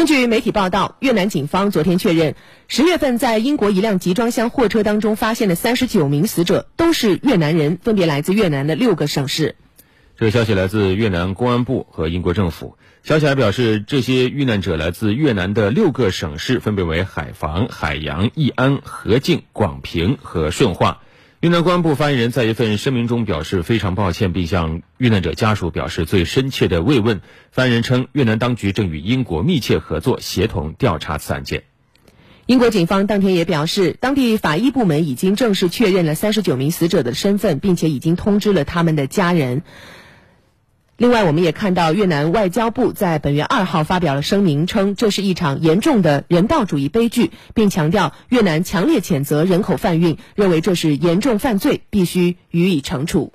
根据媒体报道，越南警方昨天确认，十月份在英国一辆集装箱货车当中发现的三十九名死者都是越南人，分别来自越南的六个省市。这个消息来自越南公安部和英国政府。消息还表示，这些遇难者来自越南的六个省市，分别为海防、海洋、义安、河静、广平和顺化。越南公安部发言人在一份声明中表示非常抱歉，并向遇难者家属表示最深切的慰问。发言人称，越南当局正与英国密切合作，协同调查此案件。英国警方当天也表示，当地法医部门已经正式确认了三十九名死者的身份，并且已经通知了他们的家人。另外，我们也看到越南外交部在本月二号发表了声明，称这是一场严重的人道主义悲剧，并强调越南强烈谴责人口贩运，认为这是严重犯罪，必须予以惩处。